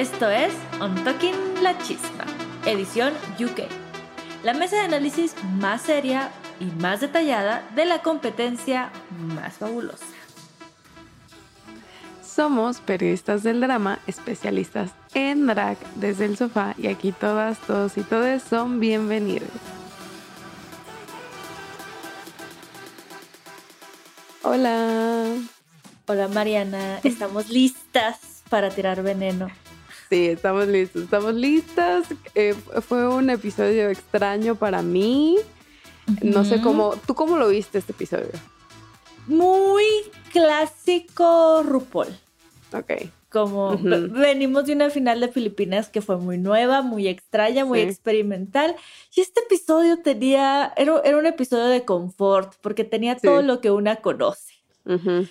Esto es On Talking La Chispa, edición UK. La mesa de análisis más seria y más detallada de la competencia más fabulosa. Somos periodistas del drama, especialistas en drag desde el sofá y aquí todas, todos y todas son bienvenidos. Hola. Hola Mariana, estamos listas para tirar veneno. Sí, estamos listos, estamos listas. Eh, fue un episodio extraño para mí. No sé cómo, ¿tú cómo lo viste este episodio? Muy clásico RuPaul. Ok. Como venimos de una final de Filipinas que fue muy nueva, muy extraña, muy Sí. experimental. Y este episodio tenía, era, era un episodio de confort, porque tenía Sí. todo lo que una conoce. Ujú.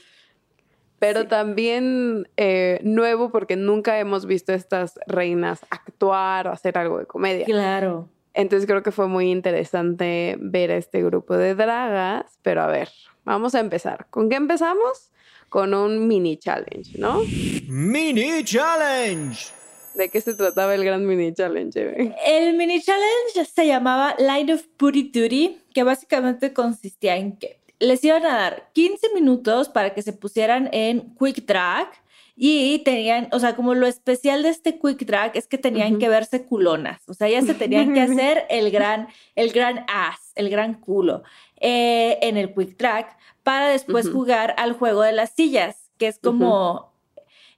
Pero Sí. también eh, nuevo porque nunca hemos visto a estas reinas actuar o hacer algo de comedia. Claro. Entonces creo que fue muy interesante ver a este grupo de dragas. Pero a ver, vamos a empezar. ¿Con qué empezamos? Con un mini challenge, ¿no? Mini Challenge. ¿De qué se trataba el gran mini challenge? El mini challenge se llamaba Line of Putty Duty, que básicamente consistía en que les iban a dar 15 minutos para que se pusieran en quick drag y tenían, o sea, como lo especial de este quick drag es que tenían que verse culonas, o sea, ya se tenían que hacer el gran, el gran ass, el gran culo eh, en el quick drag para después jugar al juego de las sillas, que es como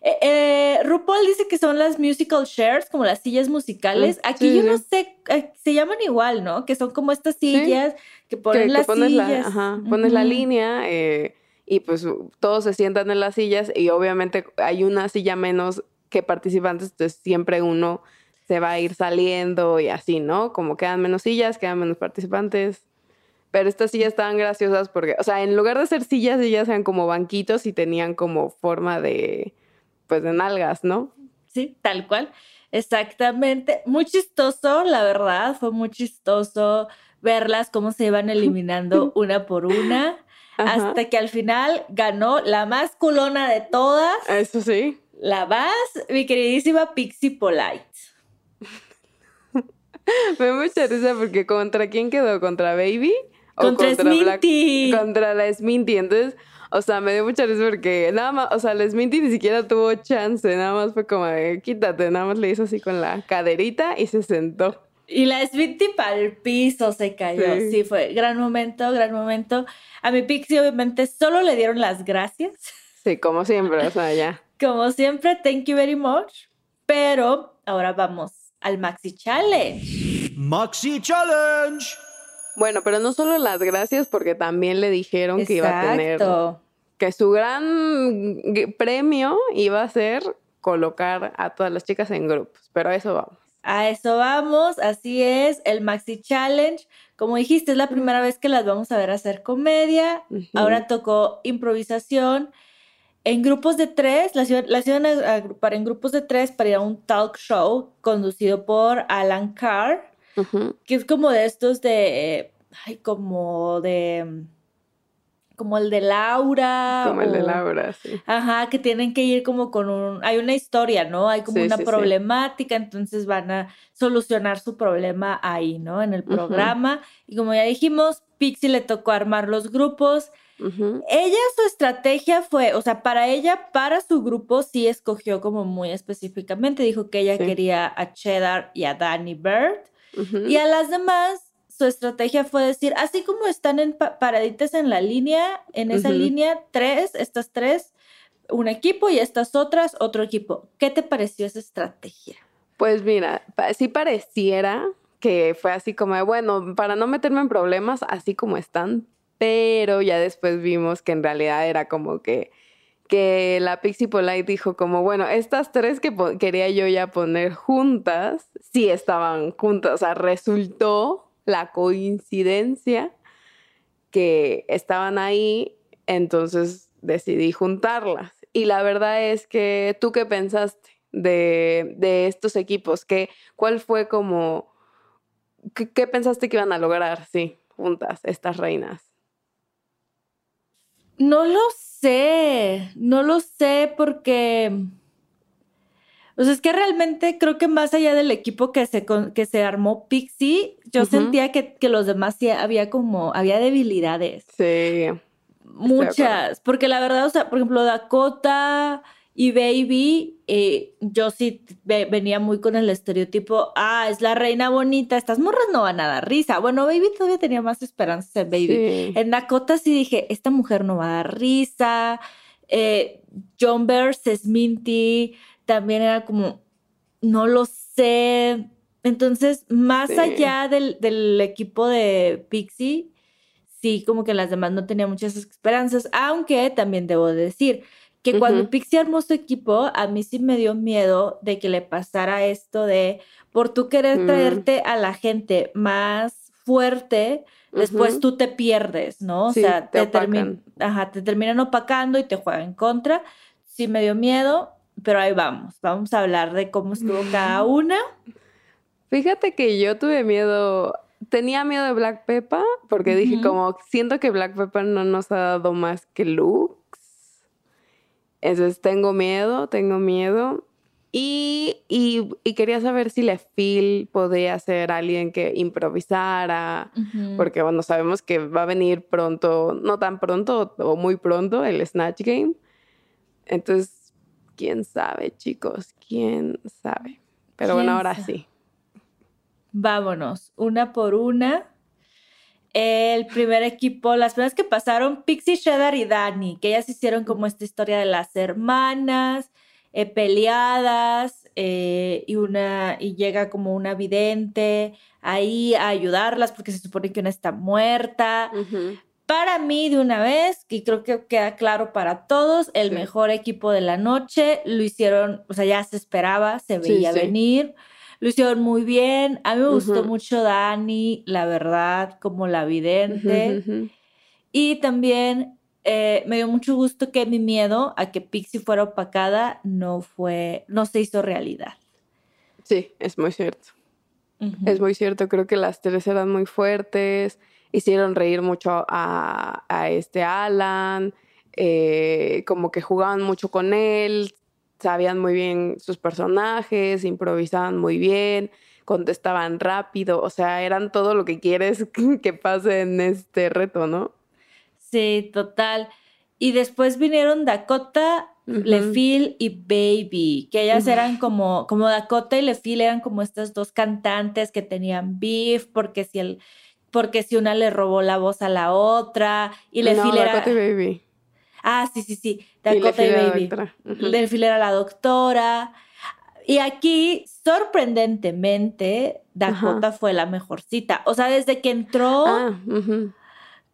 eh, eh, RuPaul dice que son las musical chairs, como las sillas musicales. Mm, Aquí sí, yo sí. no sé, eh, se llaman igual, ¿no? Que son como estas sillas que ponen que, pones, la, sillas. ajá, pones la línea eh, y pues todos se sientan en las sillas y obviamente hay una silla menos que participantes, entonces siempre uno se va a ir saliendo y así, ¿no? Como quedan menos sillas, quedan menos participantes. Pero estas sillas estaban graciosas porque, o sea, en lugar de ser sillas, ellas eran como banquitos y tenían como forma de, pues, de nalgas, ¿no? Sí, tal cual. Exactamente. Muy chistoso, la verdad. Fue muy chistoso verlas cómo se iban eliminando una por una. Ajá. Hasta que al final ganó la más culona de todas, Eso sí. la más, mi queridísima Pixie Polite. Me da mucha risa porque ¿contra quién quedó? ¿Contra Baby? ¿O Contra Sminty. Contra la Sminty. Entonces, o sea, me dio mucha risa porque nada más, o sea, la Sminty ni siquiera tuvo chance, nada más fue como de quítate, nada más le hizo así con la caderita y se sentó. Y la Sminty para el piso se cayó. Sí. Sí. fue gran momento, gran momento. A mi Pixie obviamente solo le dieron las gracias. Sí, como siempre, o sea, ya. Como siempre, thank you very much. Pero ahora vamos al Maxi Challenge. Maxi Challenge. Bueno, pero no solo las gracias porque también le dijeron que iba a tener que su gran premio iba a ser colocar a todas las chicas en grupos, pero a eso vamos. A eso vamos, así es, el Maxi Challenge. Como dijiste, es la primera vez que las vamos a ver hacer comedia. Ahora tocó improvisación. En grupos de tres, las, iban a agrupar en grupos de tres para ir a un talk show conducido por Alan Carr, que es como de estos de, ay, como de como el de Laura. Como el de Laura, sí. Ajá, que tienen que ir como con un, hay una historia, ¿no? Hay como una problemática, entonces van a solucionar su problema ahí, ¿no? En el programa. Y como ya dijimos, Pixie le tocó armar los grupos. Ella, su estrategia fue, o sea, para ella, para su grupo, sí escogió como muy específicamente. Dijo que ella quería a Cheddar y a Danny Bird. Y a las demás su estrategia fue decir, así como están en paraditas en la línea, en esa línea, tres, estas tres, un equipo y estas otras, otro equipo. ¿Qué te pareció esa estrategia? Pues mira, sí pareciera que fue así como, bueno, para no meterme en problemas, así como están, pero ya después vimos que en realidad era como que que la Pixie Polite dijo como, bueno, estas tres que quería yo ya poner juntas, sí estaban juntas, o sea, resultó la coincidencia que estaban ahí, entonces decidí juntarlas. Y la verdad es que tú qué pensaste de, estos equipos, ¿Qué, ¿cuál fue como, qué, pensaste que iban a lograr, sí, juntas, estas reinas? No lo sé, no lo sé porque o sea, es que realmente creo que más allá del equipo que se, que se armó Pixie, yo sentía que, que, los demás sí había como, había debilidades. Sí. Muchas. Porque la verdad, o sea, por ejemplo, Dakota y Baby, eh, yo sí venía muy con el estereotipo, ah, es la reina bonita, estas morras no van a dar risa. Bueno, Baby todavía tenía más esperanzas en Baby. En Dakota sí dije, esta mujer no va a dar risa. Eh, John Bears es Minty también era como, no lo sé. Entonces, más allá del, equipo de Pixie, sí, como que las demás no tenía muchas esperanzas, aunque también debo decir que cuando Pixie armó su equipo, a mí sí me dio miedo de que le pasara esto de, por tú querer mm. traerte a la gente más fuerte, después tú te pierdes, ¿no? O sea, te, te terminan opacando y te juegan en contra. Sí me dio miedo, pero ahí vamos, vamos a hablar de cómo estuvo cada una. Fíjate que yo tuve miedo, tenía miedo de Black Peppa, porque dije como, siento que Black Peppa no nos ha dado más que looks. Entonces tengo miedo, tengo miedo. Y, y, quería saber si la Phil podía ser alguien que improvisara, porque bueno, sabemos que va a venir pronto, no tan pronto o muy pronto, el Snatch Game. Entonces quién sabe, chicos, quién sabe. Pero bueno, ahora sí. Vámonos, una por una. El primer equipo, las primeras que pasaron, Pixie, Shredder y Dani, que ellas hicieron como esta historia de las hermanas, eh, peleadas, eh, y una, y llega como una vidente ahí a ayudarlas porque se supone que una está muerta. Para mí, de una vez, y creo que queda claro para todos, el mejor equipo de la noche. Lo hicieron, o sea, ya se esperaba, se veía venir. Lo hicieron muy bien. A mí me gustó mucho Dani, la verdad, como la vidente. Y también eh, me dio mucho gusto que mi miedo a que Pixie fuera opacada no fue, no se hizo realidad. Sí, es muy cierto. Es muy cierto. Creo que las tres eran muy fuertes hicieron reír mucho a, este Alan, eh, como que jugaban mucho con él, sabían muy bien sus personajes, improvisaban muy bien, contestaban rápido, o sea, eran todo lo que quieres que pase en este reto, ¿no? Sí, total. Y después vinieron Dakota, Lefil y Baby, que ellas eran como, como Dakota y Lefil eran como estas dos cantantes que tenían beef, porque si el, porque si una le robó la voz a la otra y le no, Dakota Baby. Ah, sí, sí, sí, Dakota y, Baby. Le filera la doctora. Y aquí, sorprendentemente, Dakota fue la mejorcita. O sea, desde que entró, ah,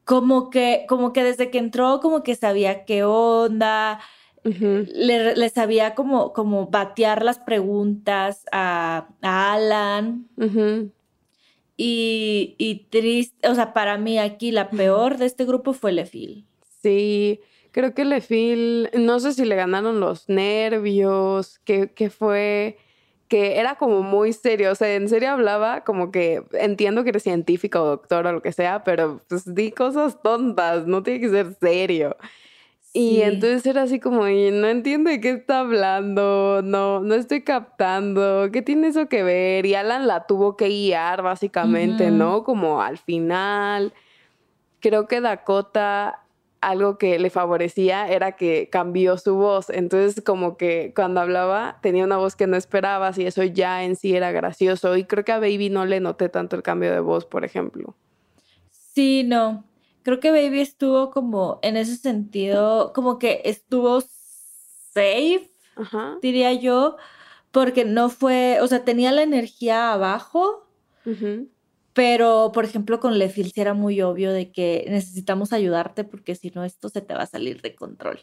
como que, como que desde que entró, como que sabía qué onda. Le, le sabía como, como batear las preguntas a, a Alan. Y, y triste, o sea, para mí aquí la peor de este grupo fue Lefil. Sí, creo que Lefil, no sé si le ganaron los nervios, que, que fue, que era como muy serio, o sea, en serio hablaba como que entiendo que eres científico o doctor o lo que sea, pero pues di cosas tontas, no tiene que ser serio. Y entonces era así como, "Y no entiendo de qué está hablando, no, no estoy captando, ¿qué tiene eso que ver? Y Alan la tuvo que guiar básicamente. ¿no? Como al final. Creo que Dakota, algo que le favorecía era que cambió su voz. Entonces, como que cuando hablaba tenía una voz que no esperabas y eso ya en sí era gracioso. Y creo que a Baby no le noté tanto el cambio de voz, por ejemplo. Sí, no. Creo que Baby estuvo como en ese sentido, como que estuvo safe, Ajá. diría yo, porque no fue, o sea, tenía la energía abajo, Ujú. Pero por ejemplo con Lefil sí era muy obvio de que necesitamos ayudarte porque si no esto se te va a salir de control.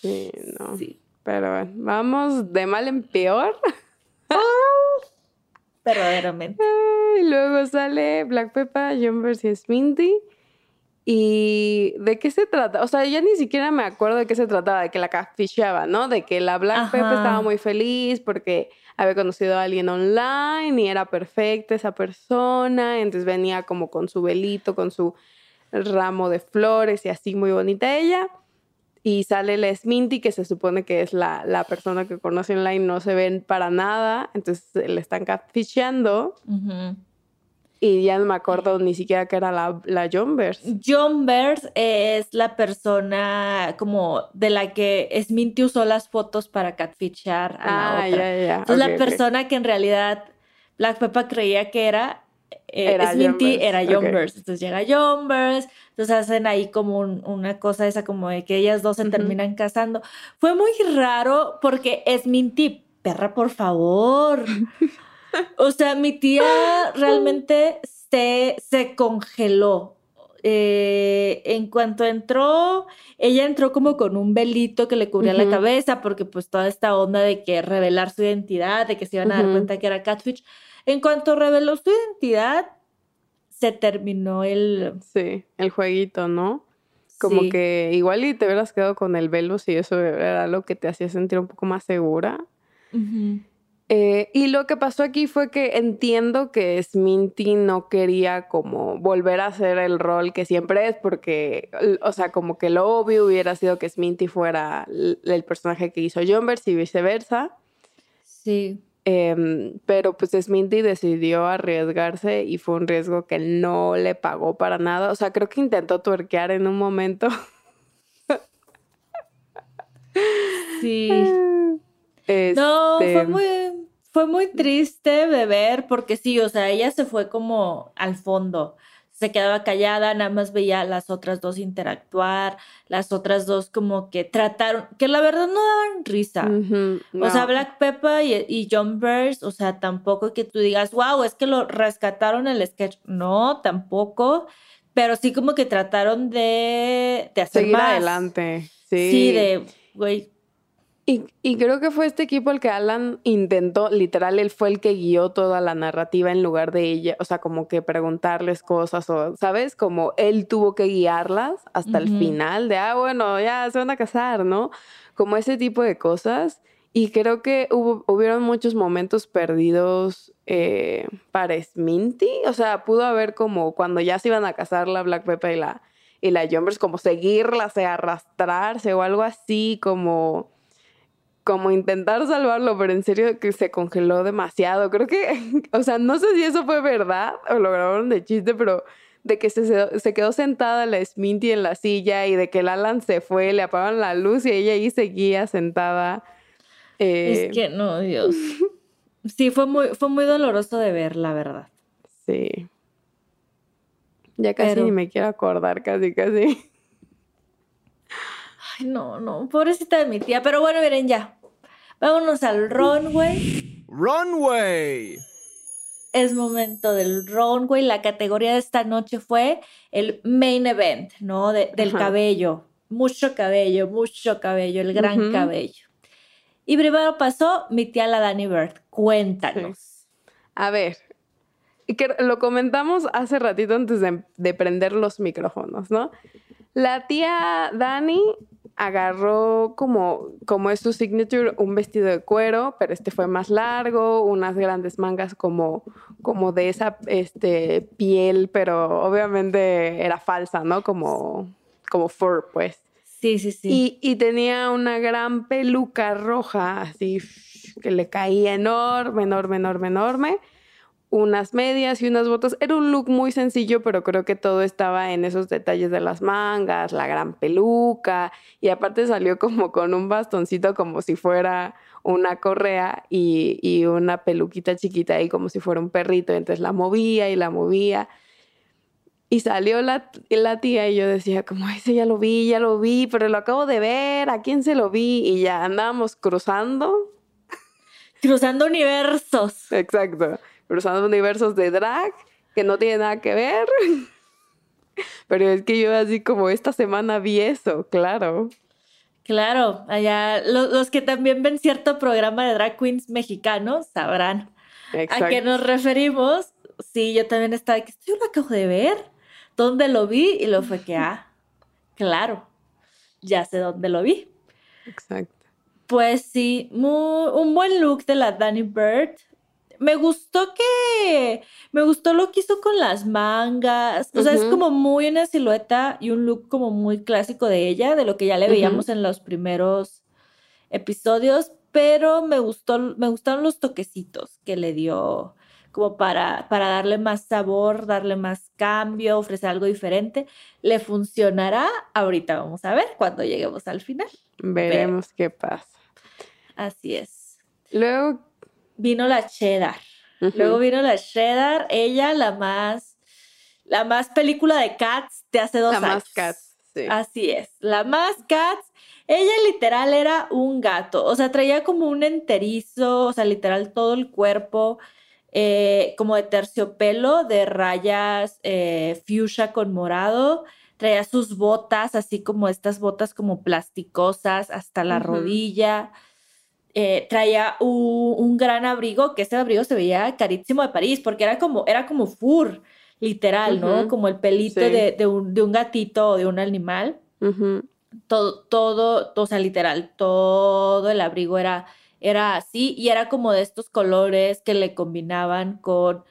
Sí, no. Sí. Pero bueno, vamos de mal en peor. Verdaderamente. Y luego sale Black Pepper, John vs. Minty. ¿Y de qué se trata? O sea, ya ni siquiera me acuerdo de qué se trataba, de que la catfishaba, ¿no? De que la Black Ajá. estaba muy feliz porque había conocido a alguien online y era perfecta esa persona. Entonces venía como con su velito, con su ramo de flores y así muy bonita ella. Y sale la Minty, que se supone que es la, la persona que conoce online, no se ven para nada. Entonces le están catfishando. Y ya no me acuerdo ni siquiera que era la, la. John es la persona como de la que Sminty usó las fotos para catfishar a la Ah, otra. ya, ya. Entonces la persona que en realidad Black Pepper creía que era, eh, Era Sminty John era John. Entonces llega John entonces hacen ahí como un- una cosa esa como de que ellas dos se terminan casando. Fue muy raro porque Sminty, perra, por favor. O sea, mi tía realmente se, se congeló. Eh, en cuanto entró, ella entró como con un velito que le cubría la cabeza, porque pues toda esta onda de que revelar su identidad, de que se iban a dar cuenta que era Catfish. En cuanto reveló su identidad, se terminó el... Sí, el jueguito, ¿no? Como sí. que igual y te hubieras quedado con el velo si eso era lo que te hacía sentir un poco más segura. Ujú. Eh, y lo que pasó aquí fue que entiendo que Sminty no quería como volver a hacer el rol que siempre es, porque, o sea, como que lo obvio hubiera sido que Sminty fuera el personaje que hizo Jumbers y viceversa. Sí. Em, pero pues Sminty decidió arriesgarse y fue un riesgo que no le pagó para nada. O sea, creo que intentó tuerquear en un momento. Sí. No, Este, fue muy, fue muy triste de ver porque sí, o sea, ella se fue como al fondo. Se quedaba callada, nada más veía a las otras dos interactuar, las otras dos como que trataron, que la verdad no daban risa. ujú, O sea, no. Black Pepper y, y John Burns, o sea, tampoco que tú digas, wow, es que lo rescataron el sketch. No, tampoco. Pero sí como que trataron de, de hacer Seguir más. adelante. Sí. Sí, de, güey, Y, y creo que fue este equipo el que Alan intentó, literal, él fue el que guió toda la narrativa en lugar de ella, o sea, como que preguntarles cosas o, ¿sabes? Como él tuvo que guiarlas hasta el final de, ah, bueno, ya se van a casar, ¿no? Como ese tipo de cosas. Y creo que hubo, hubieron muchos momentos perdidos eh, para Sminty. O sea, pudo haber como cuando ya se iban a casar la Black Pepper y la, y la Jumbers, como seguirlas, arrastrarse o algo así, como como intentar salvarlo, pero en serio que se congeló demasiado. Creo que, o sea, no sé si eso fue verdad o lo grabaron de chiste, pero de que se, se quedó sentada la Sminty en la silla y de que el Alan se fue, le apagaron la luz y ella ahí seguía sentada. Eh, Es que no, Dios. Sí, fue muy, fue muy doloroso de ver, la verdad. Sí. Ya casi Pero- ni me quiero acordar, casi, casi. Ay, no, no, pobrecita de mi tía. Pero bueno, miren ya. Vámonos al runway. Runway. Es momento del runway. La categoría de esta noche fue el main event, ¿no? De- del Ajá. cabello. mucho cabello, mucho cabello, el gran cabello. Y primero pasó mi tía la Dani Bird. Cuéntanos. A ver, y que lo comentamos hace ratito antes de, de prender los micrófonos, ¿no? La tía Dani agarró como, como es su signature, un vestido de cuero, pero este fue más largo, unas grandes mangas como, como de esa este, piel, pero obviamente era falsa, ¿no? Como, como fur, pues. Sí, sí, sí. Y, y tenía una gran peluca roja, así que le caía enorme, enorme, enorme, enorme. Unas medias y unas botas. Era un look muy sencillo, pero creo que todo estaba en esos detalles de las mangas, la gran peluca. Y aparte salió como con un bastoncito, como si fuera una correa y, y una peluquita chiquita ahí, como si fuera un perrito. Entonces la movía y la movía. Y salió la, la tía y yo decía, como, ese ya lo vi, ya lo vi, pero lo acabo de ver, ¿a quién se lo vi? Y ya andábamos cruzando, Cruzando universos. exacto, cruzando universos de drag que no tiene nada que ver. Pero es que yo así como esta semana vi eso, claro. Claro, allá lo- los que también ven cierto programa de drag queens mexicanos sabrán a qué nos referimos. Sí, yo también estaba que yo lo acabo de ver. ¿Dónde lo vi? Y lo fue que, ah, claro, ya sé dónde lo vi. Exacto. Pues sí, mu- un buen look de la Danny Bird. Me gustó que, me gustó lo que hizo con las mangas. O sea, es como muy una silueta y un look como muy clásico de ella, de lo que ya le veíamos en los primeros episodios, pero me gustó, me gustaron los toquecitos que le dio como para, para darle más sabor, darle más cambio, ofrecer algo diferente. ¿Le funcionará? Ahorita vamos a ver cuando lleguemos al final. Veremos qué pasa. Así es. Luego, Vino la cheddar. Luego vino la cheddar, ella la más, la más película de Cats de hace dos la años. más Cats, sí. Así es, la más Cats. Ella literal era un gato, o sea, traía como un enterizo, o sea, literal todo el cuerpo, eh, como de terciopelo, de rayas eh, fuchsia con morado. Traía sus botas, así como estas botas como plasticosas hasta la rodilla. Eh, traía un, un gran abrigo, que ese abrigo se veía carísimo de París, porque era como, era como fur, literal, ¿no? Como el pelito sí. de, de un, de un gatito o de un animal todo, todo, o sea, literal, todo el abrigo era, era así y era como de estos colores que le combinaban con,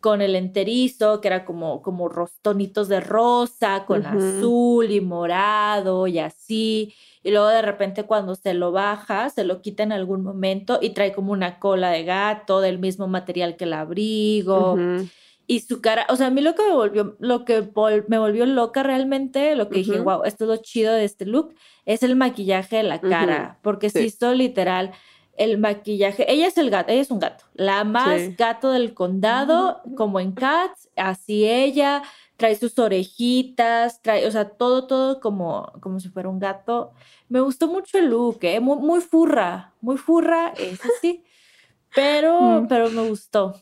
con el enterizo, que era como, como ros- tonitos de rosa, con azul y morado y así. Y luego de repente cuando se lo baja, se lo quita en algún momento y trae como una cola de gato del mismo material que el abrigo. Y su cara, o sea, a mí lo que me volvió, lo que vol- me volvió loca realmente, lo que dije, wow, esto es lo chido de este look, es el maquillaje de la cara, porque se sí. hizo literal el maquillaje, ella es el gato, ella es un gato, la más Sí. gato del condado, como en Cats, así ella, trae sus orejitas, trae, o sea, todo, todo como, como si fuera un gato. Me gustó mucho el look, ¿eh? Muy, muy furra, muy furra, es así, pero, Mm. pero me gustó.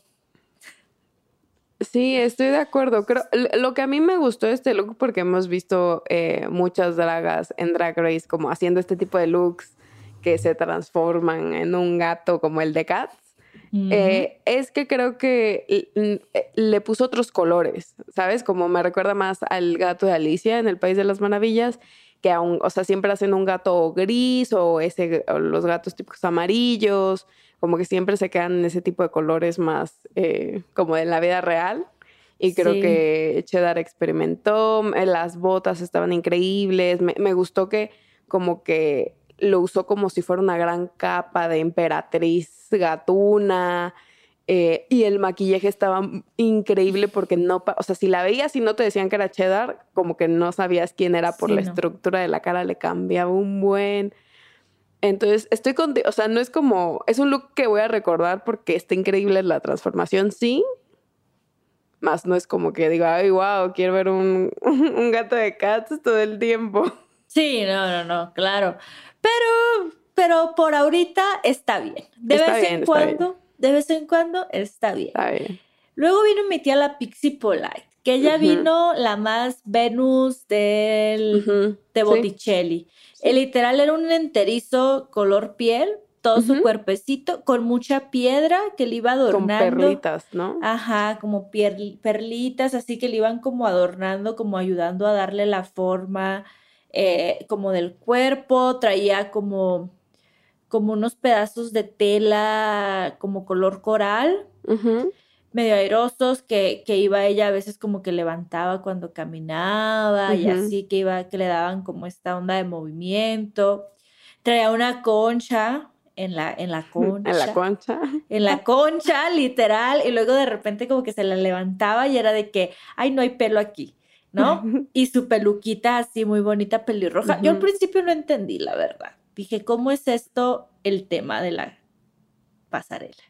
Sí, estoy de acuerdo. Creo, lo que a mí me gustó este look, porque hemos visto eh, muchas dragas en Drag Race como haciendo este tipo de looks que se transforman en un gato como el de Cats, eh, es que creo que le puso otros colores, ¿sabes? Como me recuerda más al gato de Alicia en el País de las Maravillas, que aún, o sea, siempre hacen un gato gris o, ese, o los gatos típicos amarillos, como que siempre se quedan en ese tipo de colores más eh, como en la vida real. Y creo Sí. que Cheddar experimentó, eh, las botas estaban increíbles, me, me gustó que como que lo usó como si fuera una gran capa de emperatriz gatuna. eh, y el maquillaje estaba increíble porque no, o sea, si la veías y no te decían que era cheddar, como que no sabías quién era por Sí, la no. estructura de la cara, le cambiaba un buen. Entonces, estoy contigo, o sea, no es como, es un look que voy a recordar porque está increíble la transformación, sí. Más no es como que diga, ay, wow, quiero ver un, un gato de cats todo el tiempo. Sí, no, no, no, claro. Pero, pero por ahorita está bien. De Está vez bien, en bien. cuando, de vez en cuando está bien. Está bien. Luego vino mi tía la Pixie Polite, que ella vino la más Venus del, de sí. Botticelli. El literal era un enterizo color piel, todo su cuerpecito, con mucha piedra que le iba Con adornando. perlitas, ¿no? Ajá, como perlitas, así que le iban como adornando, como ayudando a darle la forma eh, como del cuerpo. Traía como, como unos pedazos de tela como color coral, medio airosos, que, que iba ella a veces como que levantaba cuando caminaba y así que iba, que le daban como esta onda de movimiento. Traía una concha en la, en la concha En la concha. en la concha, literal, y luego de repente como que se la levantaba y era de que, ay, no hay pelo aquí, ¿no? Y su peluquita así muy bonita, pelirroja. Yo al principio no entendí, la verdad. Dije, ¿cómo es esto el tema de la pasarela?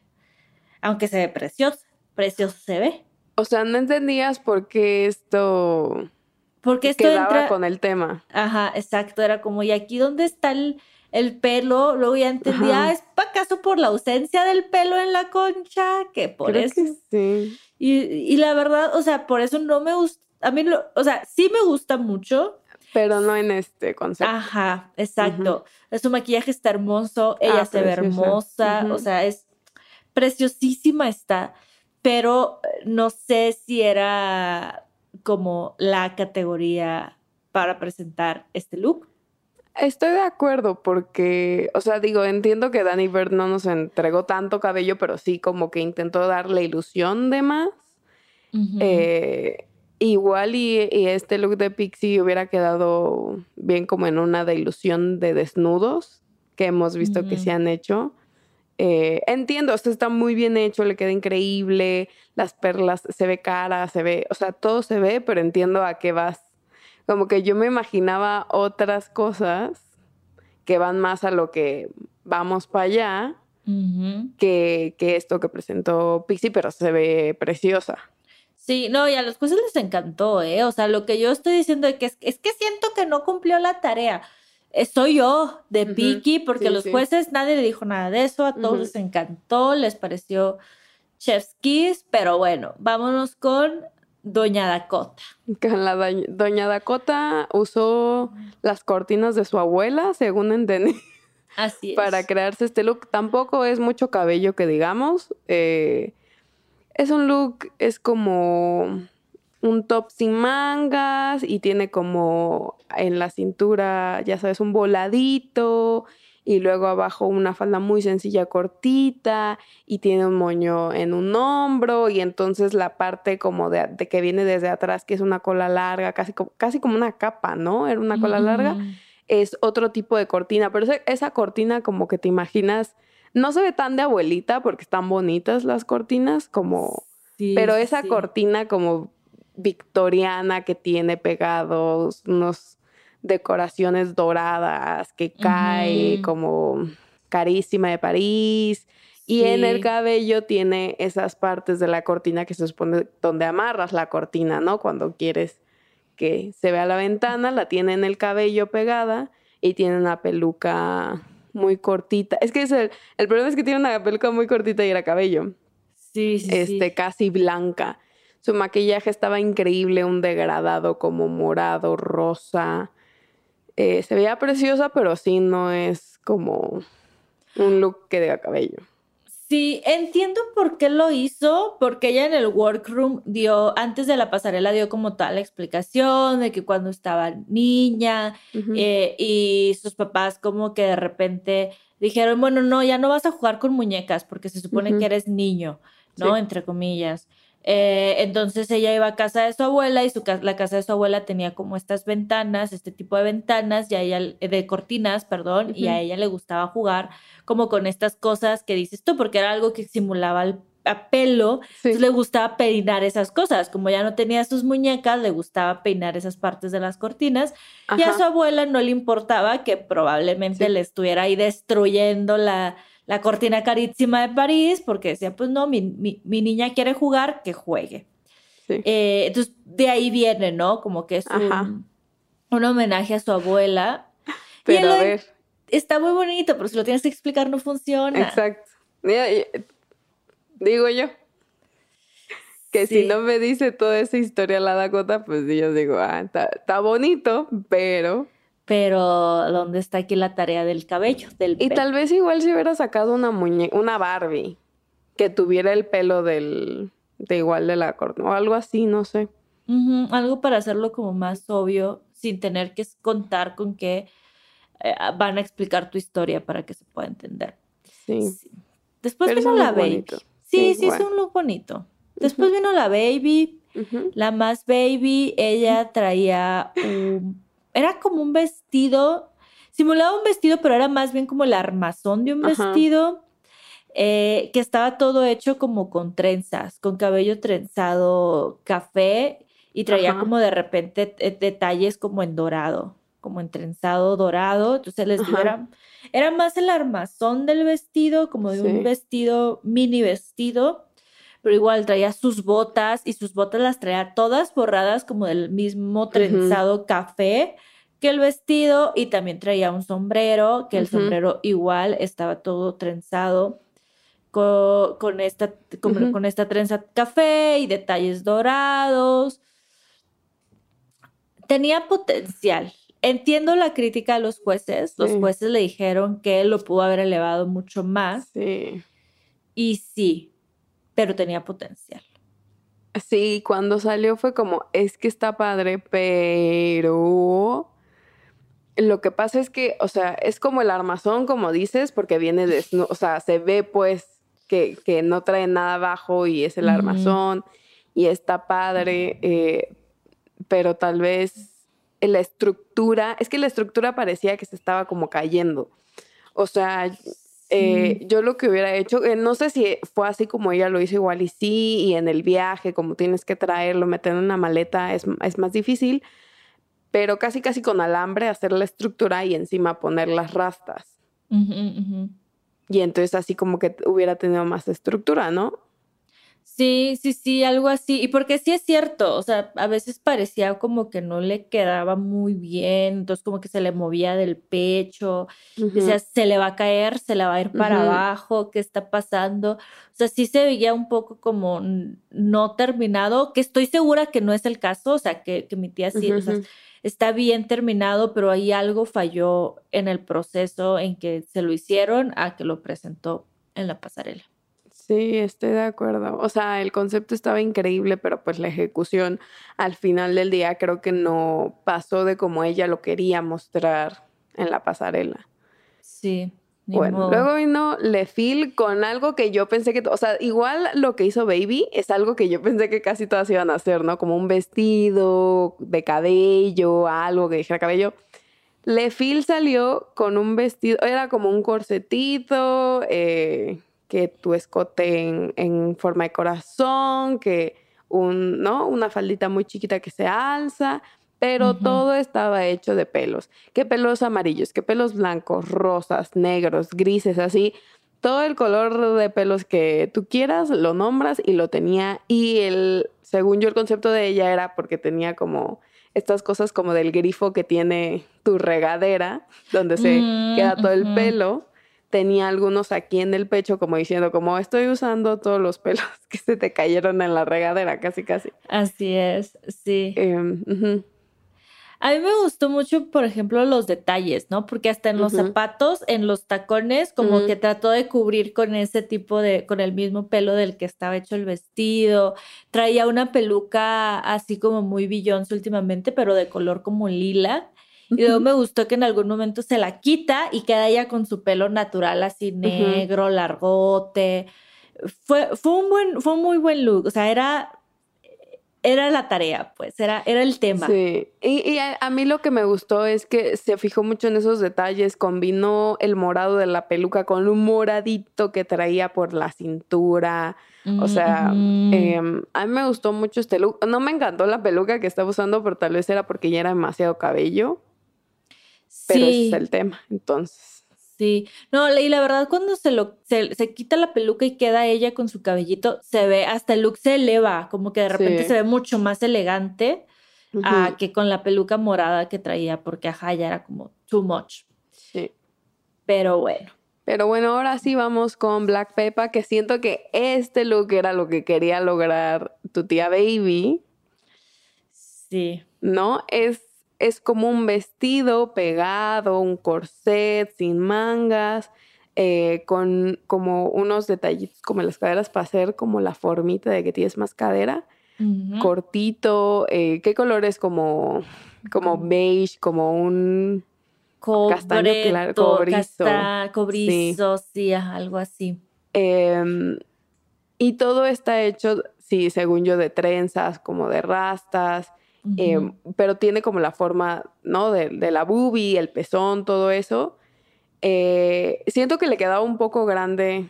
Aunque se ve preciosa, preciosa se ve. O sea, no entendías por qué esto Porque esto quedaba entra... con el tema. Ajá, exacto, era como, ¿y aquí dónde está el, el pelo? Luego ya entendí, ah, ¿es acaso por la ausencia del pelo en la concha? Que por Creo eso... que sí. Y, y la verdad, o sea, por eso no me gusta, a mí, lo, o sea, sí me gusta mucho. Pero no en este concepto. Ajá, exacto. Su maquillaje está hermoso, ella Ah, se ve hermosa, o sea, es preciosísima está, pero eh, no sé si era como la categoría para presentar este look. Estoy de acuerdo porque, o sea, digo, entiendo que Danny Bird no nos entregó tanto cabello, pero sí como que intentó darle ilusión de más. Eh, igual y, y este look de Pixie hubiera quedado bien como en una de ilusión de desnudos que hemos visto que se han hecho. Eh, entiendo, esto está muy bien hecho, le queda increíble, las perlas se ve cara, se ve, o sea, todo se ve, pero entiendo a qué vas. Como que yo me imaginaba otras cosas que van más a lo que vamos para allá que, que esto que presentó Pixie, pero se ve preciosa. Sí, no, y a los jueces les encantó, ¿eh? O sea, lo que yo estoy diciendo es que, es, es que siento que no cumplió la tarea. Eh, soy yo de Piki, porque sí, los sí. jueces nadie le dijo nada de eso, a todos les encantó, les pareció chef's kiss, pero bueno, vámonos con Doña Dakota. Que la doñ- doña Dakota usó las cortinas de su abuela, según entendí, Así es. para crearse este look. Tampoco es mucho cabello que digamos. eh, es un look, es como un top sin mangas y tiene como en la cintura, ya sabes, un voladito y luego abajo una falda muy sencilla cortita y tiene un moño en un hombro y entonces la parte como de, de que viene desde atrás, que es una cola larga, casi como, casi como una capa, ¿no? Era una cola larga es otro tipo de cortina, pero esa, esa cortina como que te imaginas, no se ve tan de abuelita porque están bonitas las cortinas, como, Sí, pero esa sí. cortina como victoriana que tiene pegados unos decoraciones doradas que cae como carísima de París. Y en el cabello tiene esas partes de la cortina que se supone donde amarras la cortina, ¿no? Cuando quieres que se vea la ventana, la tiene en el cabello pegada y tiene una peluca muy cortita. Es que es el, el problema es que tiene una peluca muy cortita y era cabello, Sí, sí, este, sí. casi blanca. Su maquillaje estaba increíble, un degradado como morado, rosa. Eh, se veía preciosa, pero sí no es como un look que diga cabello. Sí, entiendo por qué lo hizo, porque ella en el workroom dio, antes de la pasarela dio como toda la explicación de que cuando estaba niña eh, y sus papás como que de repente dijeron, bueno, no, ya no vas a jugar con muñecas porque se supone que eres niño, ¿no? Sí. Entre comillas. Eh, entonces ella iba a casa de su abuela y su la casa de su abuela tenía como estas ventanas, este tipo de ventanas, y a ella, de cortinas, perdón, y a ella le gustaba jugar como con estas cosas que dices tú, porque era algo que simulaba el a pelo, Sí. entonces le gustaba peinar esas cosas, como ya no tenía sus muñecas, le gustaba peinar esas partes de las cortinas, y a su abuela no le importaba que probablemente Sí. le estuviera ahí destruyendo la, la cortina carísima de París, porque decía, pues no, mi, mi- mi niña quiere jugar, que juegue. Sí. Eh, entonces, de ahí viene, ¿no? Como que es un, un homenaje a su abuela. Pero a ver, Está muy bonito, pero si lo tienes que explicar no funciona. exacto. Ya- Digo yo. Que Sí. si no me dice toda esa historia la Dakota, pues yo digo, ah, está bonito, pero... Pero, ¿dónde está aquí la tarea del cabello? Del Y pelo? tal vez igual si hubiera sacado una muñeca, una Barbie, que tuviera el pelo del, de igual de la corona, o algo así, no sé. Algo para hacerlo como más obvio, sin tener que contar con que eh, van a explicar tu historia para que se pueda entender. Sí. Sí. Después Pero vino la baby. bonito. Sí, Sí, sí, es un look bonito. Después vino la baby, la más baby. Ella traía un. Era como un vestido. Simulaba un vestido, pero era más bien como el armazón de un Ajá. vestido. eh, que estaba todo hecho como con trenzas, con cabello trenzado café y traía Ajá. como de repente detalles como en dorado, como en trenzado dorado. Entonces les digo, era, era más el armazón del vestido, como de Sí. un vestido, mini vestido, pero igual traía sus botas y sus botas las traía todas borradas como del mismo trenzado café que el vestido y también traía un sombrero, que el sombrero igual estaba todo trenzado co- con, esta, con, esta trenza café y detalles dorados. Tenía potencial. Entiendo la crítica a los jueces. Los Sí. jueces le dijeron que lo pudo haber elevado mucho más. Sí. Y sí, pero tenía potencial. Sí, cuando salió fue como, es que está padre, pero lo que pasa es que, o sea, es como el armazón, como dices, porque viene desnudo, o sea, se ve pues que, que no trae nada abajo y es el armazón y está padre, eh, pero tal vez la estructura, es que la estructura parecía que se estaba como cayendo. O sea, eh, yo lo que hubiera hecho, eh, no sé si fue así como ella lo hizo igual y sí, y en el viaje, como tienes que traerlo, meter en una maleta, es, es más difícil, pero casi casi con alambre hacer la estructura y encima poner las rastas. Y entonces así como que hubiera tenido más estructura, ¿no? Sí, sí, sí, algo así. Y porque sí es cierto, o sea, a veces parecía como que no le quedaba muy bien, entonces como que se le movía del pecho, decía, se le va a caer, se le va a ir para abajo, ¿qué está pasando? O sea, sí se veía un poco como no terminado, que estoy segura que no es el caso, o sea, que, que mi tía sí, o sea, Ujú. está bien terminado, pero ahí algo falló en el proceso en que se lo hicieron a que lo presentó en la pasarela. Sí, estoy de acuerdo. O sea, el concepto estaba increíble, pero pues la ejecución al final del día creo que no pasó de como ella lo quería mostrar en la pasarela. Sí. Bueno, modo. luego vino Lefil con algo que yo pensé que, o sea, igual lo que hizo Baby es algo que yo pensé que casi todas iban a hacer, ¿no? Como un vestido de cabello, algo que dijera cabello. Lefil salió con un vestido, era como un corsetito, eh, que tu escote en, en forma de corazón, que un, ¿no? Una faldita muy chiquita que se alza, pero todo estaba hecho de pelos. ¿Qué pelos amarillos? ¿Qué pelos blancos, rosas, negros, grises, así? Todo el color de pelos que tú quieras lo nombras y lo tenía. Y el, según yo, el concepto de ella era porque tenía como estas cosas como del grifo que tiene tu regadera, donde se Mm, queda todo el pelo. Tenía algunos aquí en el pecho como diciendo como estoy usando todos los pelos que se te cayeron en la regadera, casi casi. Así es, sí. Em. A mí me gustó mucho, por ejemplo, los detalles, ¿no? Porque hasta en los zapatos, en los tacones, como que trató de cubrir con ese tipo de, con el mismo pelo del que estaba hecho el vestido. Traía una peluca así como muy Beyoncé últimamente, pero de color como lila. Y luego me gustó que en algún momento se la quita y queda ella con su pelo natural así negro, largote. Fue, fue un buen, fue un muy buen look. O sea, era, era la tarea, pues, era, era el tema. Sí, y, y a, a mí lo que me gustó es que se fijó mucho en esos detalles, combinó el morado de la peluca con un moradito que traía por la cintura, o sea, Ujú. em, a mí me gustó mucho este look, no me encantó la peluca que estaba usando, pero tal vez era porque ya era demasiado cabello, pero ese sí, es el tema, entonces, sí. No, y la verdad, cuando se lo se, se quita la peluca y queda ella con su cabellito, se ve, hasta el look se eleva, como que de repente Sí. se ve mucho más elegante a que con la peluca morada que traía, porque ajá, ya era como too much. sí. Pero bueno. Pero bueno, ahora sí vamos con Black Peppa, que siento que este look era lo que quería lograr tu tía Baby, Sí. ¿no? Es, es como un vestido pegado, un corset sin mangas, eh, con como unos detallitos como las caderas para hacer como la formita de que tienes más cadera, cortito. eh, ¿Qué color es? Como, como beige, como un... castaño claro, Cobreto, cobrizo. casta- cobrizo, sí, algo así. Em, y todo está hecho, sí, según yo, de trenzas, como de rastas, em, pero tiene como la forma, ¿no? De, de la boobie, el pezón, todo eso. Eh, siento que le quedaba un poco grande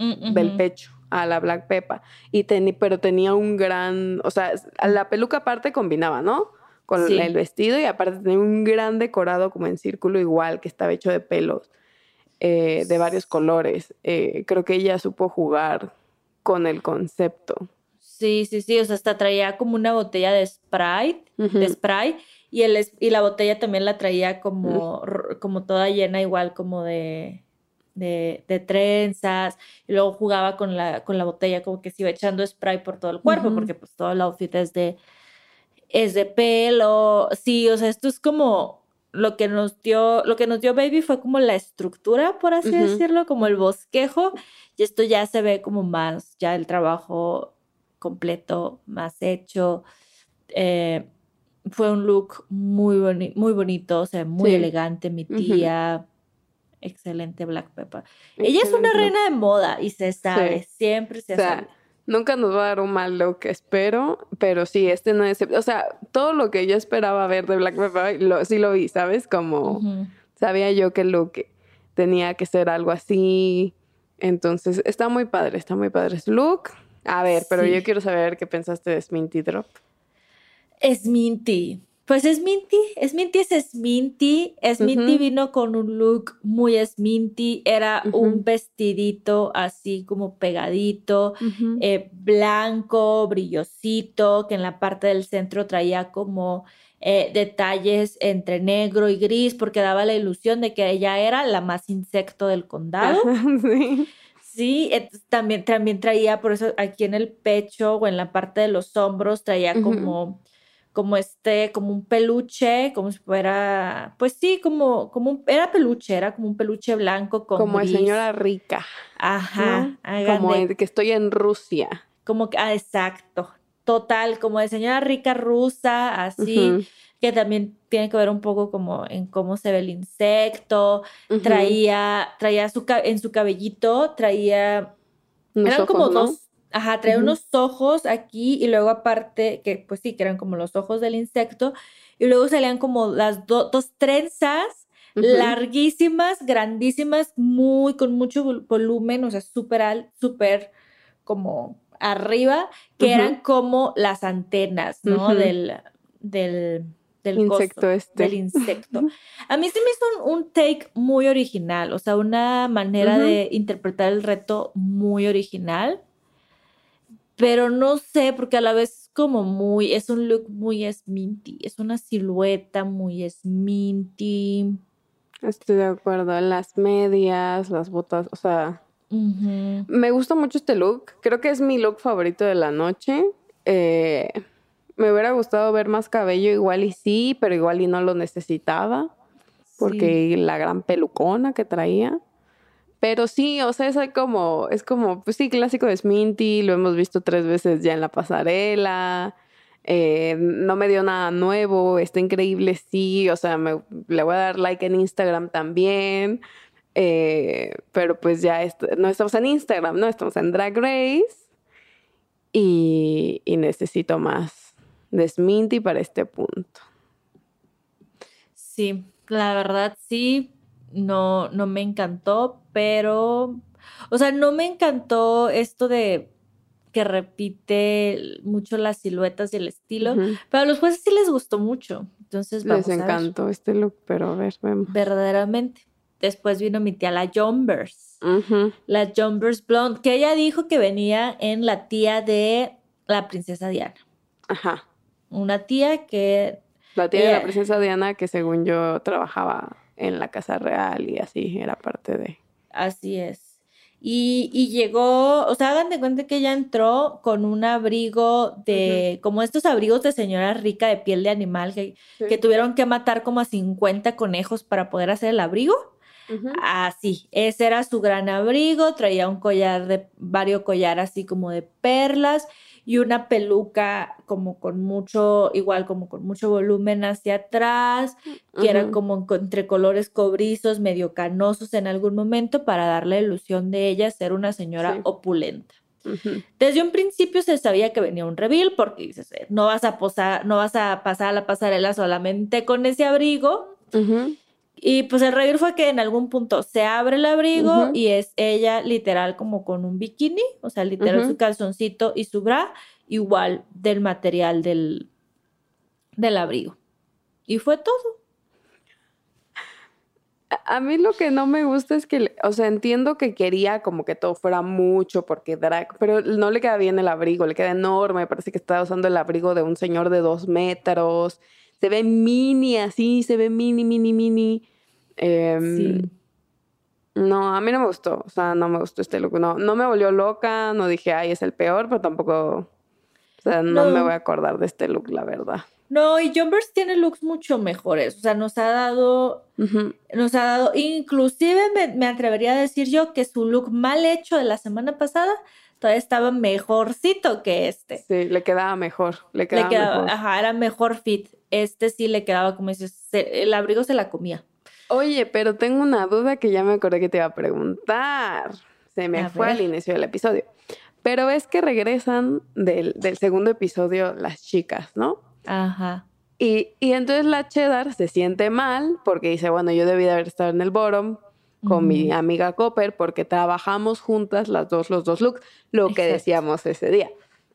Mm, del pecho a la Black Peppa, y teni- pero tenía un gran, o sea, la peluca aparte combinaba, ¿no? Con Sí. el vestido y aparte tenía un gran decorado como en círculo igual, que estaba hecho de pelos eh, de varios colores. Eh, creo que ella supo jugar con el concepto. Sí, sí, sí, o sea, hasta traía como una botella de Sprite, de spray, y, el, y la botella también la traía como, como toda llena, igual como de, de, de trenzas, y luego jugaba con la, con la botella como que se iba echando spray por todo el cuerpo, porque pues todo el outfit es de, es de pelo, sí, o sea, esto es como lo que nos dio, lo que nos dio Baby fue como la estructura, por así decirlo, como el bosquejo, y esto ya se ve como más, ya el trabajo completo, más hecho. Eh, fue un look muy, boni- muy bonito, o sea, muy Sí. elegante, mi tía. Excelente Black Pepper. Ella es una reina de moda y se sabe, siempre se O sea, sabe. Nunca nos va a dar un mal look, espero, pero sí, este no es... O sea, todo lo que yo esperaba ver de Black Pepper, lo, sí lo vi, ¿sabes? Como sabía yo que el look tenía que ser algo así. Entonces, está muy padre, está muy padre su look. A ver, pero Sí. yo quiero saber qué pensaste de Sminty Drop. Es Minty. Pues es Minty, es Minty, es Minty. Es Minty Ujú. vino con un look muy Minty. Era un vestidito así como pegadito, eh, blanco, brillosito, que en la parte del centro traía como eh, detalles entre negro y gris, porque daba la ilusión de que ella era la más insecto del condado. sí. Sí, también, también traía, por eso aquí en el pecho o en la parte de los hombros traía como, como este, como un peluche, como si fuera, pues sí, como, como un, era peluche, era como un peluche blanco con Como de gris. señora rica. Ajá, Como de- en- que estoy en Rusia. como que, ah, exacto, total, como de señora rica rusa, así, Ujú, que también tiene que ver un poco como en cómo se ve el insecto, traía, traía su, en su cabellito, traía Unos eran como dos, ajá, traía unos ojos aquí y luego aparte, que pues sí, que eran como los ojos del insecto, y luego salían como las do- dos trenzas larguísimas, grandísimas, muy, con mucho vol- volumen, o sea, súper al, súper como arriba, que eran como las antenas, ¿no? Del, del, del Insecto este. del insecto. A mí se me hizo un, un take muy original, o sea, una manera de interpretar el reto muy original, pero no sé, porque a la vez es como muy, es un look muy sminty, es una silueta muy sminty. Estoy de acuerdo. Las medias, las botas, o sea, me gusta mucho este look. Creo que es mi look favorito de la noche. Eh, me hubiera gustado ver más cabello igual y sí, pero igual y no lo necesitaba. Porque la gran pelucona que traía. Pero sí, o sea, es como, es como, pues sí, clásico de Sminty, lo hemos visto tres veces ya en la pasarela. eh, no me dio nada nuevo, está increíble, sí, o sea, me- le voy a dar like en Instagram también. eh, pero pues ya est- no estamos en Instagram, no estamos en Drag Race. Y, y necesito más de Sminty para este punto. Sí, la verdad sí, no, no me encantó, pero, o sea, no me encantó esto de que repite mucho las siluetas y el estilo, Ujú. pero a los jueces sí les gustó mucho, entonces vamos Les a ver, encantó este look, pero a ver, vemos. verdaderamente. Después vino mi tía la Jumbers, Ujú. la Jumbers Blonde, que ella dijo que venía en la tía de la princesa Diana, Ajá. Una tía que La tía de la Ella- princesa Diana, que según yo trabajaba en la Casa Real y así, era parte de. Así es. Y, y llegó, o sea, hagan de cuenta que ella entró con un abrigo de, como estos abrigos de señora rica de piel de animal, que, Sí. que tuvieron que matar como a 50 conejos para poder hacer el abrigo. Así, ese era su gran abrigo, traía un collar de, varios collares así como de perlas y una peluca como con mucho, igual como con mucho volumen hacia atrás, que eran Ujú. como entre colores cobrizos, medio canosos en algún momento para dar la ilusión de ella ser una señora Sí. opulenta. Desde un principio se sabía que venía un reveal porque dices, eh, no vas a posar, no vas a pasar a la pasarela solamente con ese abrigo. Y pues el reír fue que en algún punto se abre el abrigo y es ella literal como con un bikini, o sea, literal su calzoncito y su bra, igual del material del, del abrigo. Y fue todo. A- mí lo que no me gusta es que, o sea, entiendo que quería como que todo fuera mucho porque drag, pero no le queda bien el abrigo, le queda enorme, parece que está usando el abrigo de un señor de dos metros, se ve mini así, se ve mini, mini, mini. Em, Sí. No, a mí no me gustó, o sea, no me gustó este look, no, no me volvió loca, no dije, ay, es el peor, pero tampoco, o sea, no, me voy a acordar de este look, la verdad. No, y Jumpers tiene looks mucho mejores, o sea, nos ha dado, nos ha dado, inclusive me, me atrevería a decir yo que su look mal hecho de la semana pasada todavía estaba mejorcito que este. Sí, le quedaba mejor, le quedaba, le quedaba, mejor. ajá, era mejor fit. Este sí le quedaba, como dices, el abrigo se la comía. Oye, pero tengo una duda que ya me acordé que te iba a preguntar. Se me A fue al inicio del episodio. Pero es que regresan del, del segundo episodio las chicas, ¿no? Ajá. Y, y entonces la cheddar se siente mal porque dice, bueno, yo debí de haber estado en el bottom con mi amiga Copper porque trabajamos juntas las dos, los dos looks, lo que decíamos ese día.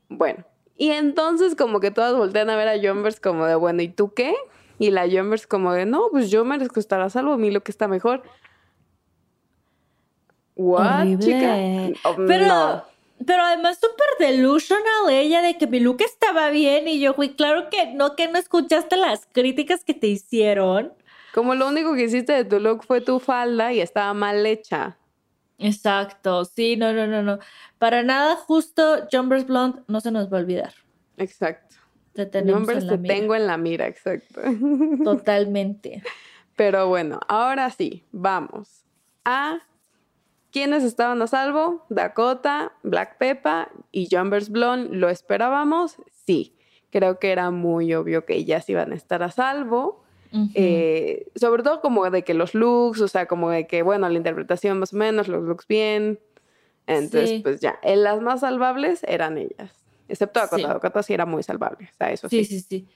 Bueno, y entonces como que todas voltean a ver a Jumbers como de, bueno, ¿y tú qué? Y la Jumbers como de, no, pues yo merezco estar a salvo, a mí lo que está mejor. ¿What, chica? Horrible. Oh, Pero, no. pero además súper delusional ella de que mi look estaba bien y yo, güey, claro que no, que no escuchaste las críticas que te hicieron. Como lo único que hiciste de tu look fue tu falda y estaba mal hecha. Exacto, sí, no, no, no, no. Para nada, justo Jumpers Blonde no se nos va a olvidar. Exacto. Te tenemos Jumbers en te la mira. tengo en la mira, exacto. Totalmente. Pero bueno, ahora sí, vamos a quiénes estaban a salvo. Dakota, Black Peppa y Jumbers Blonde. ¿Lo esperábamos? Sí. Creo que era muy obvio que ellas iban a estar a salvo. Eh, sobre todo como de que los looks, o sea, como de que, bueno, la interpretación más o menos, los looks bien. Entonces, Sí. pues ya, en las más salvables eran ellas. Excepto Dakota. Sí. Dakota sí era muy salvable. O sea, eso Sí, sí. sí,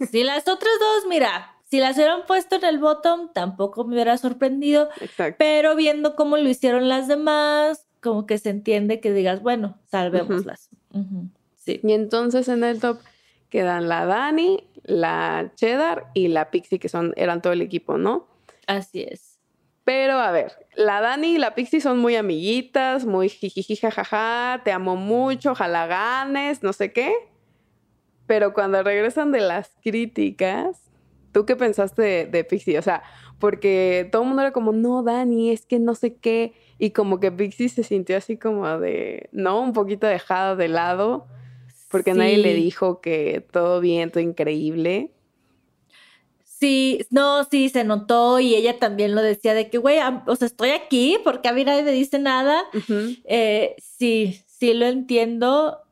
sí. Si las otras dos, mira, si las hubieran puesto en el bottom, tampoco me hubiera sorprendido. Exacto. Pero viendo cómo lo hicieron las demás, como que se entiende que digas, bueno, salvémoslas. Ujú, Sí. Y entonces en el top quedan la Dani, la Cheddar y la Pixie, que son, eran todo el equipo, ¿no? Así es. Pero a ver, la Dani y la Pixie son muy amiguitas, muy jijiji, jajaja, te amo mucho, ojalá ganes, no sé qué. Pero cuando regresan de las críticas, ¿tú qué pensaste de, de Pixie? O sea, porque todo el mundo era como, no, Dani, es que no sé qué. Y como que Pixie se sintió así como de, ¿no? Un poquito dejada de lado, porque nadie le dijo que todo bien, todo increíble. Sí, no, sí, se notó y ella también lo decía de que, güey, o sea, estoy aquí porque a mí nadie me dice nada. Eh, sí, sí lo entiendo.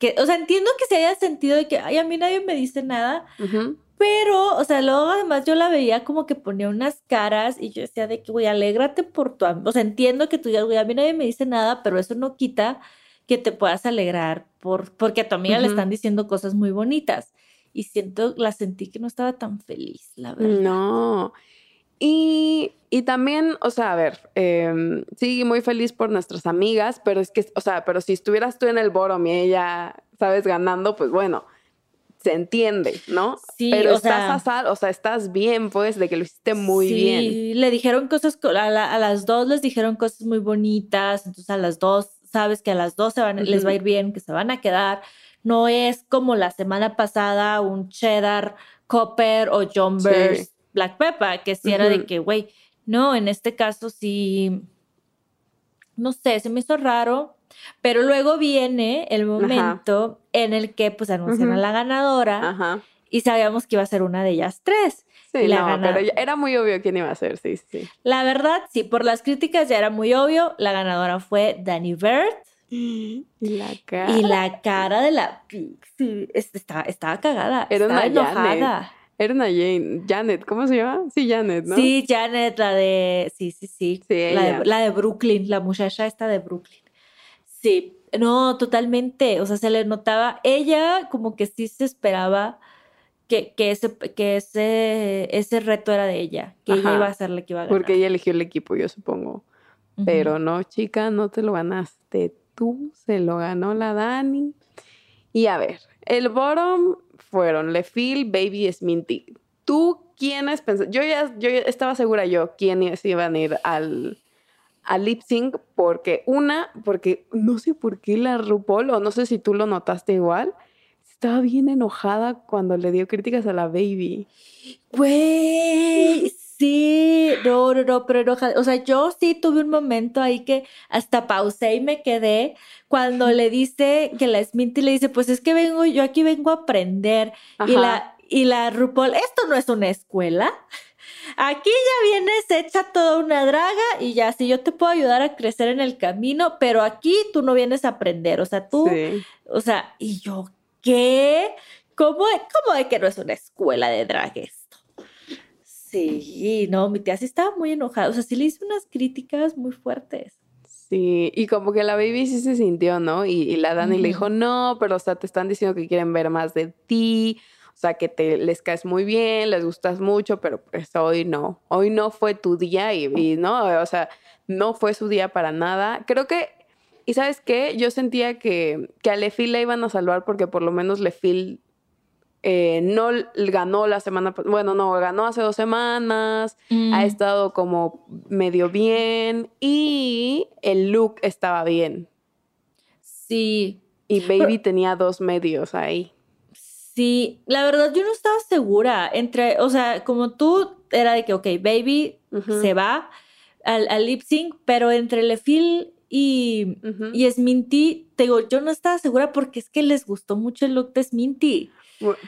Que, o sea, entiendo que se haya sentido de que, ay, a mí nadie me dice nada, pero, o sea, luego además yo la veía como que ponía unas caras y yo decía de que, güey, alégrate por tu am-". O sea, entiendo que tú digas, güey, a mí nadie me dice nada, pero eso no quita que te puedas alegrar por, porque a tu amiga le están diciendo cosas muy bonitas. Y siento, la sentí que no estaba tan feliz, la verdad. No. Y, y también, o sea, a ver, em, sí, muy feliz por nuestras amigas, pero es que, o sea, pero si estuvieras tú en el bottom y ella, sabes, ganando, pues bueno, se entiende, ¿no? Sí, pero o estás sea- a sal, o sea, estás bien, pues, de que lo hiciste muy sí, bien. le dijeron cosas, co- a, la- a las dos les dijeron cosas muy bonitas, entonces a las dos, sabes que a las dos se van, les va a ir bien, que se van a quedar. No es como la semana pasada un cheddar, copper o jumbers, Sí. black pepper, que sí era de que, güey, no, en este caso sí, no sé, se me hizo raro. Pero luego viene el momento en el que pues anuncian a la ganadora Ajá. y sabíamos que iba a ser una de ellas tres. Sí, la no, gana- pero ya- era muy obvio quién iba a ser, sí, sí. La verdad, sí, por las críticas ya era muy obvio. La ganadora fue Dani Bird. Y la cara. Y la cara de la Pixie es- estaba, estaba cagada. Era estaba una Janet. enojada. Era una Jane. Janet, ¿cómo se llama? Sí, Janet, ¿no? Sí, Janet, la de. Sí, sí, sí. Sí, la, de, la de Brooklyn, la muchacha esta de Brooklyn. Sí, no, totalmente. O sea, se le notaba. Ella, como que sí se esperaba que, que, ese, que ese, ese reto era de ella. Que ella iba a ser la que iba a ganar. Porque ella eligió el equipo, yo supongo. Pero no, chica, no te lo ganaste tú, se lo ganó la Dani. Y a ver, el bottom fueron Lefil, Baby, Sminty. ¿Tú quiénes pensas? Yo ya, yo ya estaba segura yo quiénes iban a ir al, al lip sync porque una, porque no sé por qué la RuPaul, o no sé si tú lo notaste igual, estaba bien enojada cuando le dio críticas a la Baby. Güey, sí, no, no, no, pero enojada. O sea, yo sí tuve un momento ahí que hasta pausé y me quedé cuando le dice que la Sminty le dice, pues es que vengo, yo aquí vengo a aprender. Y la, y la RuPaul, esto no es una escuela. Aquí ya vienes hecha toda una draga y ya, si yo te puedo ayudar a crecer en el camino, pero aquí tú no vienes a aprender. O sea, tú, Sí. o sea, y yo, ¿qué? ¿Cómo, cómo de que no es una escuela de drag esto? Sí, no, mi tía sí estaba muy enojada. O sea, sí le hice unas críticas muy fuertes. Sí, y como que la baby sí se sintió, ¿no? Y, y la Dani le dijo, no, pero o sea, te están diciendo que quieren ver más de ti, o sea, que te les caes muy bien, les gustas mucho, pero pues hoy no, hoy no fue tu día y, y no, o sea, no fue su día para nada. Creo que, y sabes qué, yo sentía que, que a Lefil la iban a salvar porque por lo menos Lefil eh, no ganó la semana, bueno, no, ganó hace dos semanas, Mm. ha estado como medio bien y el look estaba bien. Sí, Y Baby tenía dos medios ahí. sí. La verdad, yo no estaba segura. Entre, o sea, como tú, era de que, ok, baby se va al, al lip sync, pero entre Lefil y, y Sminty, te digo, yo no estaba segura porque es que les gustó mucho el look de Sminty.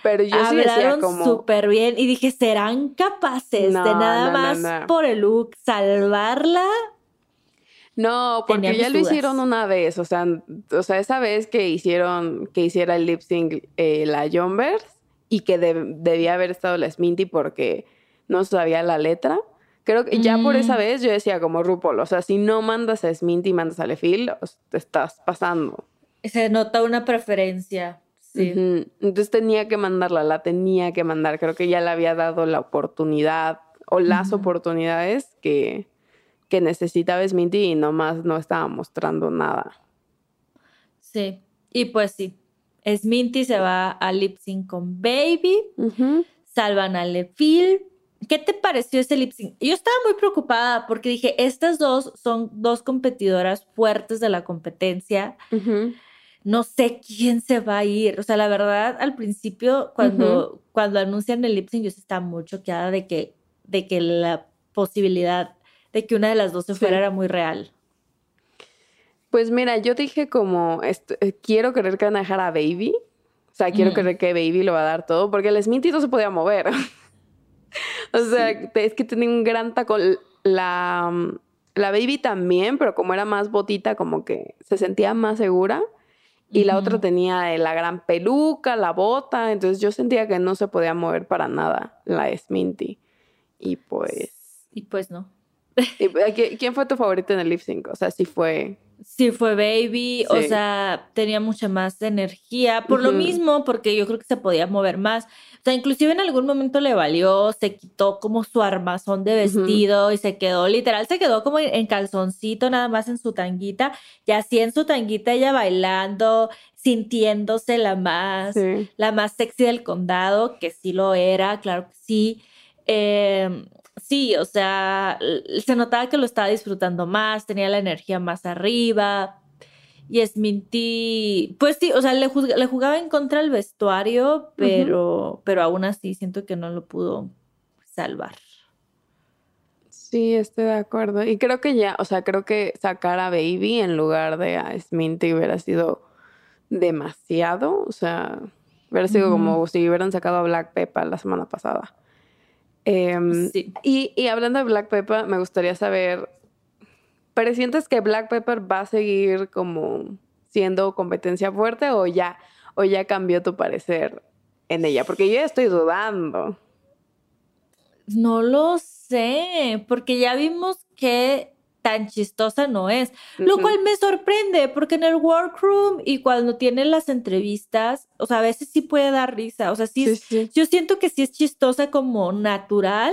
Pero yo sí decía Hablaron como... súper bien y dije, ¿serán capaces No, de nada no, más no. por el look salvarla? No, porque Tenía ya lo dudas. hicieron una vez, o sea, o sea, esa vez que hicieron, que hiciera el lip sync eh, la Jumbers y que de- debía haber estado la Sminty porque no sabía la letra. Creo que ya por esa Mm. vez yo decía como RuPaul, o sea, si no mandas a Sminty y mandas a Lefil, te estás pasando. Se nota una preferencia. Sí. Entonces tenía que mandarla, la tenía que mandar. Creo que ya le había dado la oportunidad o las oportunidades que, que necesitaba Sminty y nomás no estaba mostrando nada. Sí. Y pues sí. Sminty se va a lip sync con Baby. Salvan a Lefil. ¿Qué te pareció ese lip sync? Yo estaba muy preocupada porque dije, estas dos son dos competidoras fuertes de la competencia. Ujú. no sé quién se va a ir. O sea, la verdad, al principio, cuando, cuando anuncian el lip sync, yo sí estaba muy choqueada de que, de que la posibilidad de que una de las dos se Sí. fuera era muy real. Pues mira, yo dije como, eh, quiero creer que van a dejar a Baby. O sea, quiero Mm. creer que Baby lo va a dar todo, porque el Sminty no se podía mover. o sea, es que tenía un gran tacón. La, la Baby también, pero como era más botita, como que se sentía más segura. Y la otra tenía la gran peluca, la bota. Entonces yo sentía que no se podía mover para nada la Sminty. Y pues... Y pues no. y, eh, ¿qui- ¿Quién fue tu favorito en el lip sync? O sea, sí fue... Sí, fue Baby, o sea, tenía mucha más energía, por lo mismo, porque yo creo que se podía mover más. O sea, inclusive en algún momento le valió, se quitó como su armazón de vestido y se quedó, literal, se quedó como en en calzoncito, nada más en su tanguita, y así en su tanguita ella bailando, sintiéndose la más, Sí. la más sexy del condado, que sí lo era, claro que sí. Eh, sí, o sea, se notaba que lo estaba disfrutando más, tenía la energía más arriba. Y Sminty, pues sí, o sea, le, juzga- le jugaba en contra el vestuario, pero, pero aún así siento que no lo pudo salvar. Sí, estoy de acuerdo. Y creo que ya, o sea, creo que sacar a Baby en lugar de a Sminty hubiera sido demasiado. O sea, hubiera sido como si hubieran sacado a Black Pepper la semana pasada. Em, Sí. y, y hablando de Black Pepper, me gustaría saber, ¿pero sientes que Black Pepper va a seguir como siendo competencia fuerte o ya, o ya cambió tu parecer en ella? Porque yo ya estoy dudando. No lo sé, porque ya vimos que tan chistosa no es, lo cual me sorprende, porque en el workroom y cuando tiene las entrevistas, o sea, a veces sí puede dar risa, o sea, sí, Sí, es- sí. yo siento que sí es chistosa como natural,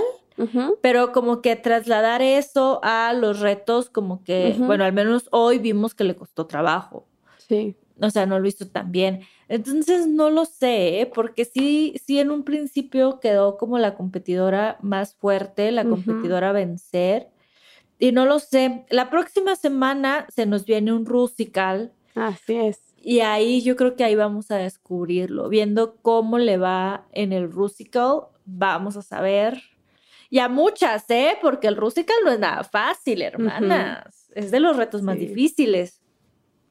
pero como que trasladar eso a los retos, como que, bueno, al menos hoy vimos que le costó trabajo. Sí. O sea, no lo hizo tan bien. Entonces, no lo sé, ¿eh? porque sí, sí en un principio quedó como la competidora más fuerte, la competidora a vencer. Y no lo sé. La próxima semana se nos viene un Rusical Así es. y ahí yo creo que ahí vamos a descubrirlo. Viendo cómo le va en el Rusical, vamos a saber. Y a muchas, ¿eh? Porque el Rusical no es nada fácil, hermanas. Es de los retos más difíciles.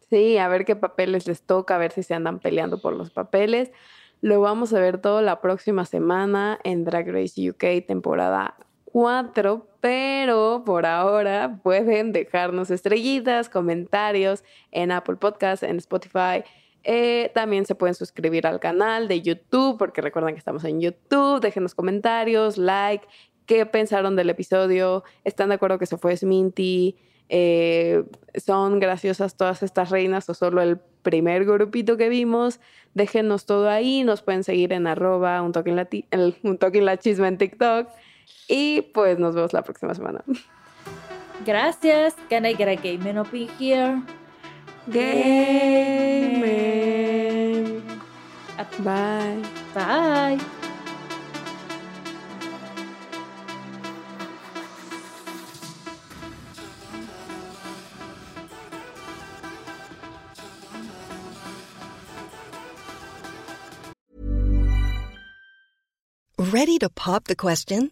Sí, a ver qué papeles les toca, a ver si se andan peleando por los papeles. Lo vamos a ver todo la próxima semana en Drag Race UK temporada 4, pero por ahora pueden dejarnos estrellitas, comentarios en Apple Podcasts, en Spotify. Eh, también se pueden suscribir al canal de YouTube, porque recuerden que estamos en YouTube. Déjenos comentarios, like, qué pensaron del episodio. ¿Están de acuerdo que se fue Sminty? Eh, ¿Son graciosas todas estas reinas o solo el primer grupito que vimos? Déjenos todo ahí. Nos pueden seguir en arroba un toque en un toque en la chisma en TikTok. Y pues nos vemos la próxima semana. Gracias. Can I get a gay man up in here? Game. Bye. Bye. Ready to pop the question?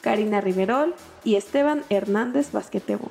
Karina Riverol y Esteban Hernández Basquetebo.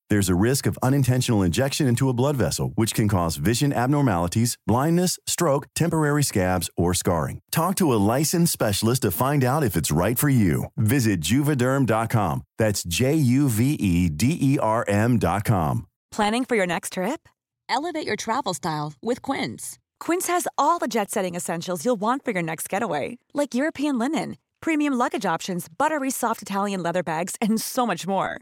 There's a risk of unintentional injection into a blood vessel, which can cause vision abnormalities, blindness, stroke, temporary scabs, or scarring. Talk to a licensed specialist to find out if it's right for you. Visit juvederm.com. That's J U V E D E R M.com. Planning for your next trip? Elevate your travel style with Quince. Quince has all the jet setting essentials you'll want for your next getaway, like European linen, premium luggage options, buttery soft Italian leather bags, and so much more.